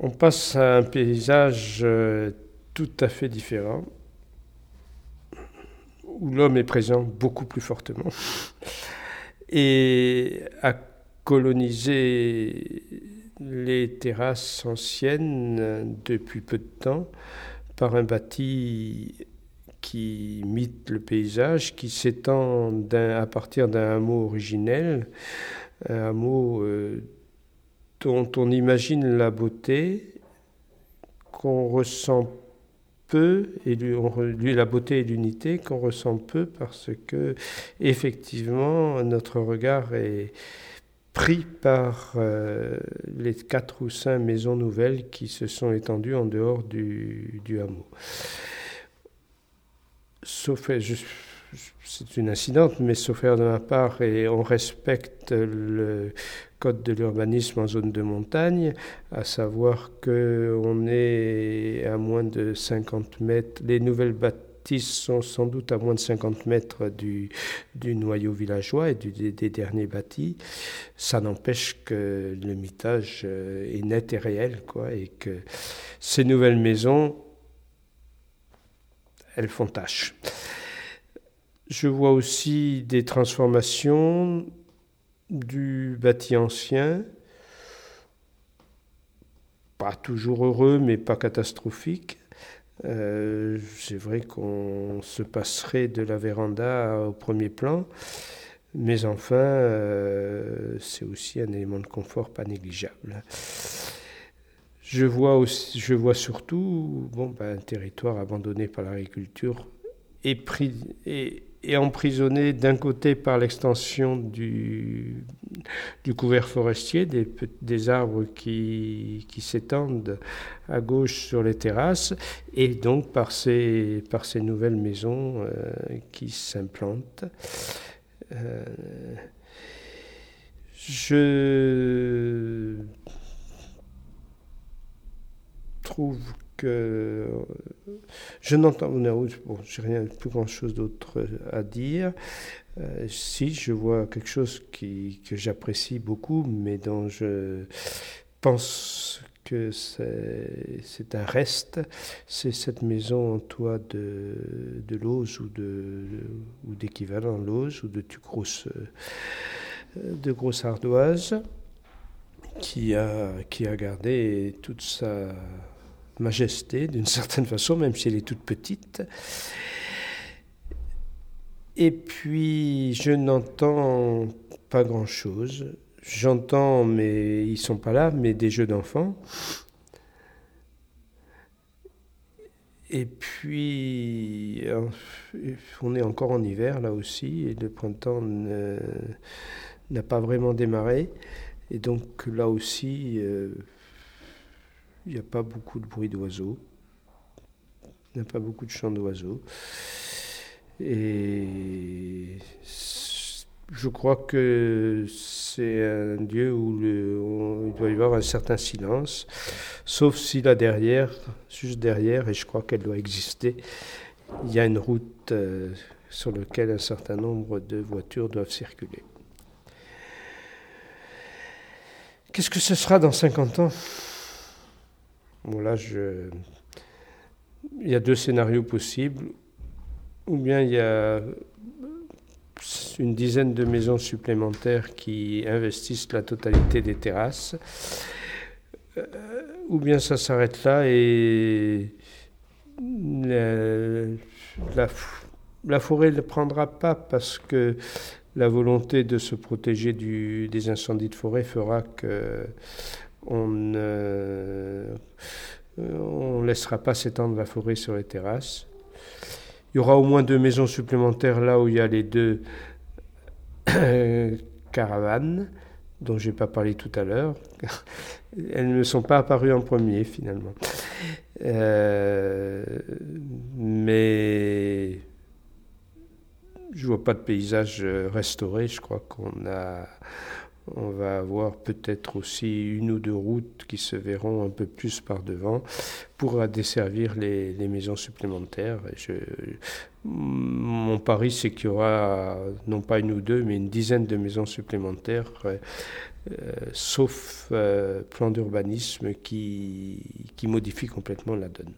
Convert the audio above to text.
on passe à un paysage euh, tout à fait différent, où l'homme est présent beaucoup plus fortement, et a colonisé les terrasses anciennes depuis peu de temps par un bâti qui imite le paysage, qui s'étend à partir d'un hameau originel, un hameau euh, dont on imagine la beauté, qu'on ressent peu, et la beauté et l'unité qu'on ressent peu parce que effectivement notre regard est pris par euh, les quatre ou cinq maisons nouvelles qui se sont étendues en dehors du, hameau. Sauf, c'est une incidente, mais sauf de ma part, et on respecte le code de l'urbanisme en zone de montagne, à savoir qu'on est à moins de 50 mètres, les nouvelles bâtiments sont sans doute à moins de 50 mètres du, du noyau villageois et des, derniers bâtis. Ça n'empêche que le mitage euh, est net et réel, quoi, et que ces nouvelles maisons, elles font tâche. Je vois aussi des transformations du bâti ancien, pas toujours heureux, mais pas catastrophique. Euh, c'est vrai qu'on se passerait de la véranda au premier plan, mais enfin, euh, c'est aussi un élément de confort pas négligeable. Je vois, aussi, je vois surtout bon, ben, un territoire abandonné par l'agriculture et, pris, et, et emprisonné d'un côté par l'extension du, du, couvert forestier, des, des arbres qui, qui s'étendent à gauche sur les terrasses, et donc par ces, par ces nouvelles maisons euh, qui s'implantent. Euh, je trouve que je n'entends bon, j'ai rien plus grand chose d'autre à dire. Euh, si je vois quelque chose qui, que j'apprécie beaucoup, mais dont je pense que c'est un reste, c'est cette maison en toit de, de Lose ou de ou d'équivalent Lose ou de grosse de grosse ardoise qui a qui a gardé toute sa majesté d'une certaine façon, même si elle est toute petite. Et puis, je n'entends pas grand-chose. J'entends, mais ils sont pas là, mais des jeux d'enfants. Et puis, on est encore en hiver là aussi, et le printemps n'a pas vraiment démarré. Et donc là aussi, euh, il n'y a pas beaucoup de bruit d'oiseaux. Il n'y a pas beaucoup de chants d'oiseaux. Et je crois que c'est un lieu où, il doit y avoir un certain silence, sauf si là derrière, juste derrière, et je crois qu'elle doit exister, il y a une route euh, sur laquelle un certain nombre de voitures doivent circuler. Qu'est-ce que ce sera dans 50 ans? Bon, là, il y a deux scénarios possibles. Ou bien il y a une dizaine de maisons supplémentaires qui investissent la totalité des terrasses. Euh, ou bien ça s'arrête là et la, forêt ne prendra pas parce que la volonté de se protéger des incendies de forêt fera que on ne laissera pas s'étendre la forêt sur les terrasses. Il y aura au moins deux maisons supplémentaires là où il y a les deux caravanes dont je n'ai pas parlé tout à l'heure. Elles ne sont pas apparues en premier finalement. Euh, mais je vois pas de paysage restauré. Je crois qu'on a On va avoir peut-être aussi une ou deux routes qui se verront un peu plus par devant pour desservir les, maisons supplémentaires. mon pari, c'est qu'il y aura non pas une ou deux, mais une dizaine de maisons supplémentaires, euh, sauf euh, plan d'urbanisme qui modifie complètement la donne.